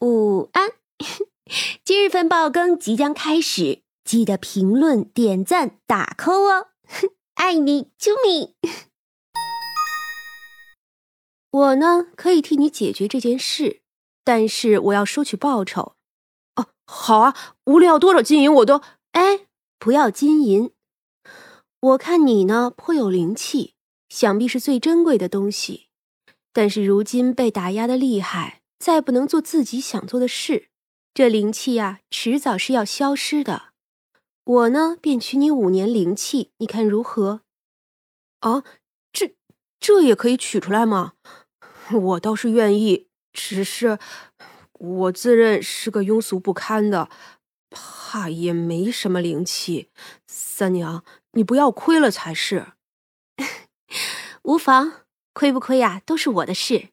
午安，今日份爆更即将开始，记得评论、点赞、打 call 哦，爱你，啾咪。我呢，可以替你解决这件事，但是我要收取报酬。哦，好啊，无论要多少金银，我都……哎，不要金银。我看你呢，颇有灵气，想必是最珍贵的东西，但是如今被打压的厉害。再不能做自己想做的事，这灵气呀，迟早是要消失的。我呢，便取你五年灵气，你看如何？啊，这这也可以取出来吗？我倒是愿意，只是我自认是个庸俗不堪的，怕也没什么灵气。三娘，你不要亏了才是。无妨，亏不亏呀，都是我的事。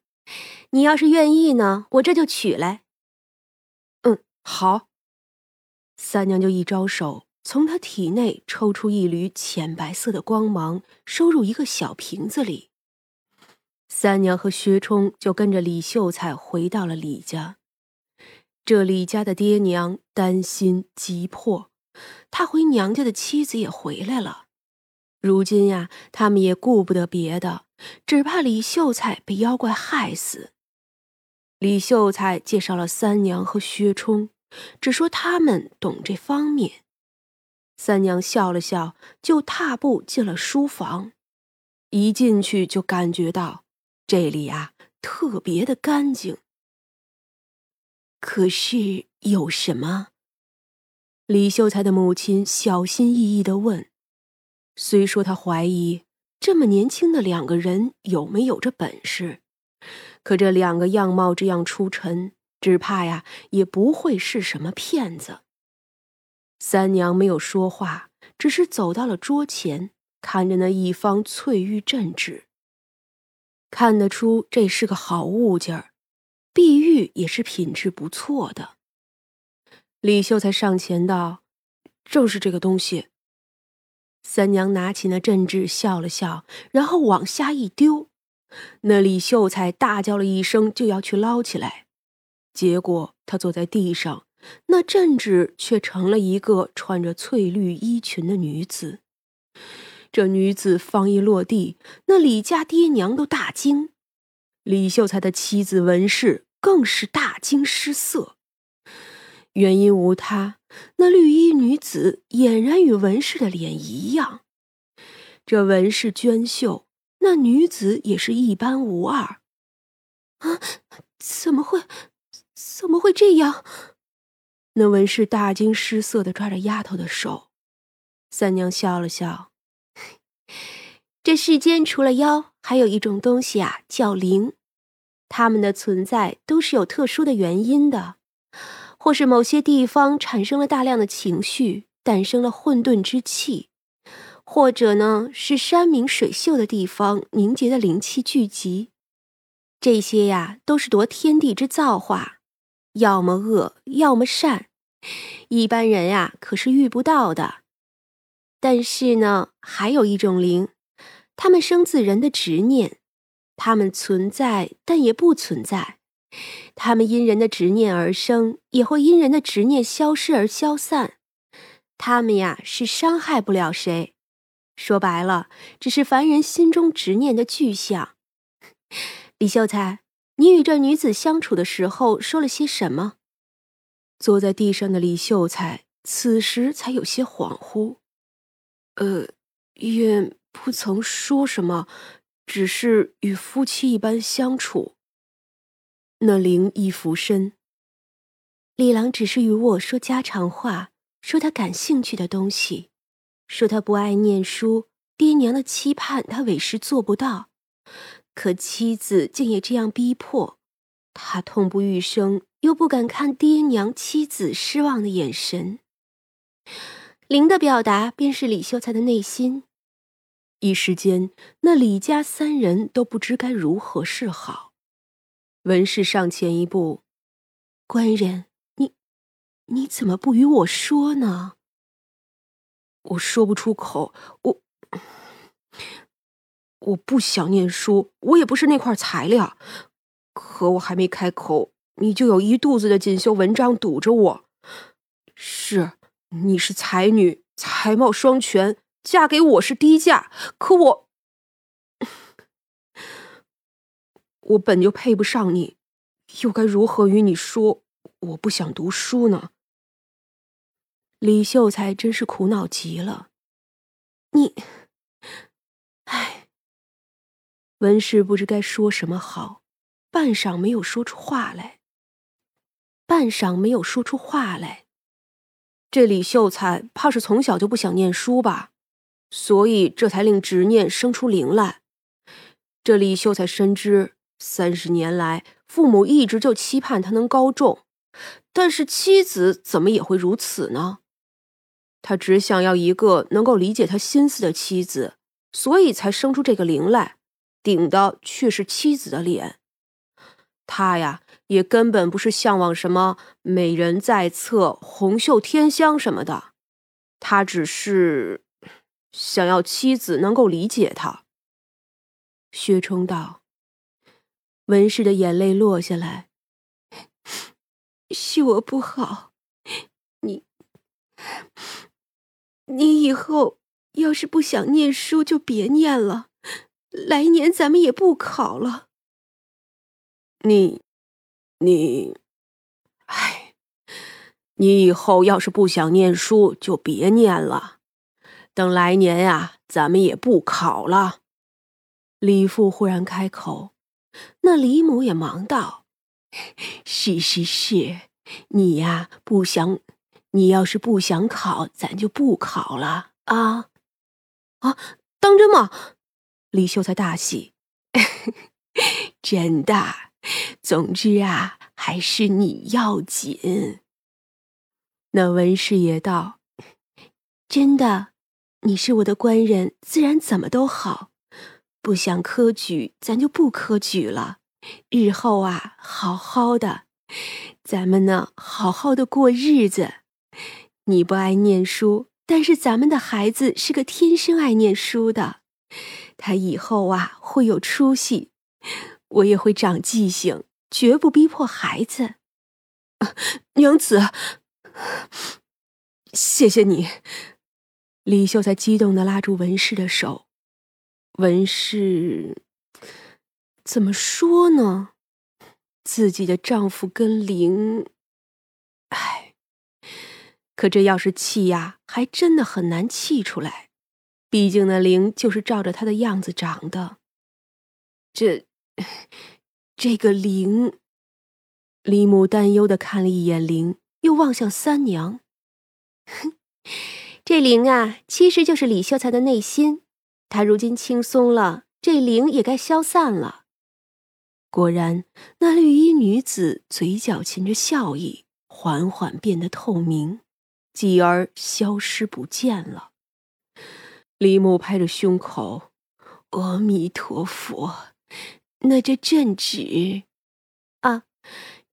你要是愿意呢，我这就取来。嗯，好。三娘就一招手，从她体内抽出一缕浅白色的光芒，收入一个小瓶子里。三娘和薛冲就跟着李秀才回到了李家。这李家的爹娘担心急迫，他回娘家的妻子也回来了。如今呀，他们也顾不得别的，只怕李秀才被妖怪害死。李秀才介绍了三娘和薛冲，只说他们懂这方面。三娘笑了笑，就踏步进了书房。一进去就感觉到这里啊特别的干净。可是有什么？李秀才的母亲小心翼翼的问。虽说她怀疑这么年轻的两个人有没有这本事。可这两个样貌这样出尘，只怕呀也不会是什么骗子。三娘没有说话，只是走到了桌前，看着那一方翠玉镇纸。看得出这是个好物件儿，碧玉也是品质不错的。李秀才上前道：“正是这个东西。”三娘拿起那镇纸，笑了笑，然后往下一丢。那李秀才大叫了一声，就要去捞起来，结果他坐在地上，那镇纸却成了一个穿着翠绿衣裙的女子。这女子方一落地，那李家爹娘都大惊，李秀才的妻子文氏更是大惊失色。原因无他，那绿衣女子俨然与文氏的脸一样，这文氏娟秀。那女子也是一般无二，啊！怎么会？怎么会这样？那文氏大惊失色的抓着丫头的手。三娘笑了笑：“这世间除了妖，还有一种东西啊，叫灵。它们的存在都是有特殊的原因的，或是某些地方产生了大量的情绪，诞生了混沌之气。”或者呢，是山明水秀的地方凝结的灵气聚集，这些呀都是夺天地之造化，要么恶，要么善，一般人呀可是遇不到的。但是呢，还有一种灵，他们生自人的执念，他们存在，但也不存在，他们因人的执念而生，也会因人的执念消失而消散，他们呀是伤害不了谁。说白了，只是凡人心中执念的具象。李秀才，你与这女子相处的时候说了些什么？坐在地上的李秀才此时才有些恍惚。呃，也不曾说什么，只是与夫妻一般相处。那灵一俯身，李郎只是与我说家常话，说他感兴趣的东西。说他不爱念书，爹娘的期盼他委实做不到，可妻子竟也这样逼迫，他痛不欲生，又不敢看爹娘、妻子失望的眼神。灵的表达便是李秀才的内心。一时间，那李家三人都不知该如何是好。文氏上前一步：“官人，你你怎么不与我说呢？”我说不出口，我我不想念书，我也不是那块材料。可我还没开口，你就有一肚子的锦绣文章堵着我。是，你是才女，才貌双全，嫁给我是低价。可我，我本就配不上你，又该如何与你说我不想读书呢？李秀才真是苦恼极了。你，唉，文氏不知该说什么好，半晌没有说出话来。半晌没有说出话来。这李秀才怕是从小就不想念书吧，所以这才令执念生出灵来。这李秀才深知三十年来，父母一直就期盼他能高中，但是妻子怎么也会如此呢？他只想要一个能够理解他心思的妻子，所以才生出这个灵来，顶的却是妻子的脸。他呀，也根本不是向往什么美人在侧、红袖添香什么的，他只是想要妻子能够理解他。薛冲道：“文氏的眼泪落下来，是我不好，你。”你以后要是不想念书，就别念了。来年咱们也不考了。你，你，哎，你以后要是不想念书，就别念了。等来年呀，咱们也不考了。李父忽然开口，那李母也忙道：“是是是，你呀不想。”你要是不想考，咱就不考了啊！啊，当真吗？李秀才大喜，真的。总之啊，还是你要紧。那文氏也道：“真的，你是我的官人，自然怎么都好。不想科举，咱就不科举了。日后啊，好好的，咱们呢，好好的过日子。”你不爱念书，但是咱们的孩子是个天生爱念书的，他以后啊会有出息，我也会长记性，绝不逼迫孩子。娘子，谢谢你。李秀才激动的拉住文氏的手，文氏怎么说呢？自己的丈夫跟灵，唉。可这要是气呀，还真的很难气出来。毕竟那灵就是照着他的样子长的。这，这个灵，李母担忧的看了一眼灵，又望向三娘。哼，这灵啊，其实就是李秀才的内心。他如今轻松了，这灵也该消散了。果然，那绿衣女子嘴角噙着笑意，缓缓变得透明。继而消失不见了。李母拍着胸口：“阿弥陀佛，那这镇纸啊，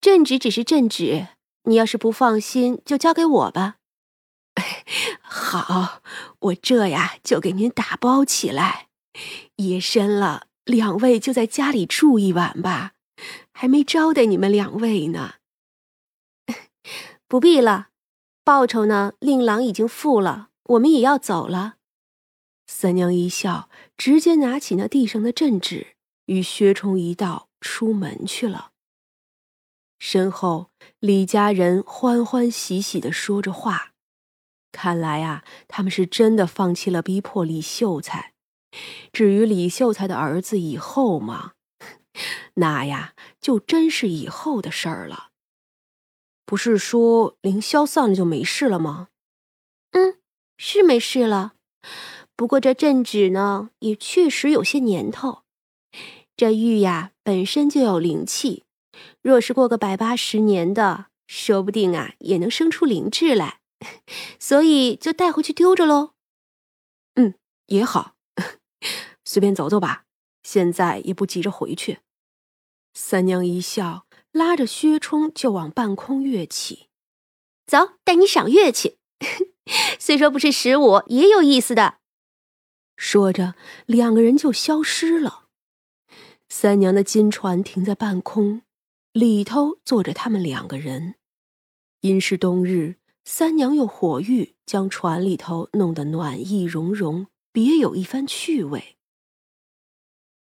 镇纸只是镇纸，你要是不放心，就交给我吧。好，我这呀就给您打包起来。夜深了，两位就在家里住一晚吧，还没招待你们两位呢。不必了。”报酬呢？令郎已经付了，我们也要走了。三娘一笑，直接拿起那地上的镇纸，与薛冲一道出门去了。身后，李家人欢欢喜喜的说着话，看来啊，他们是真的放弃了逼迫李秀才。至于李秀才的儿子以后嘛，那呀，就真是以后的事儿了。不是说灵消散了就没事了吗？嗯，是没事了。不过这镇纸呢，也确实有些年头。这玉呀，本身就有灵气，若是过个百八十年的，说不定啊，也能生出灵智来。所以就带回去丢着喽。嗯，也好，随便走走吧。现在也不急着回去。三娘一笑。拉着薛冲就往半空跃起，走，带你赏月去。虽说不是十五，也有意思的。说着，两个人就消失了。三娘的金船停在半空，里头坐着他们两个人。因是冬日，三娘用火浴将船里头弄得暖意融融，别有一番趣味。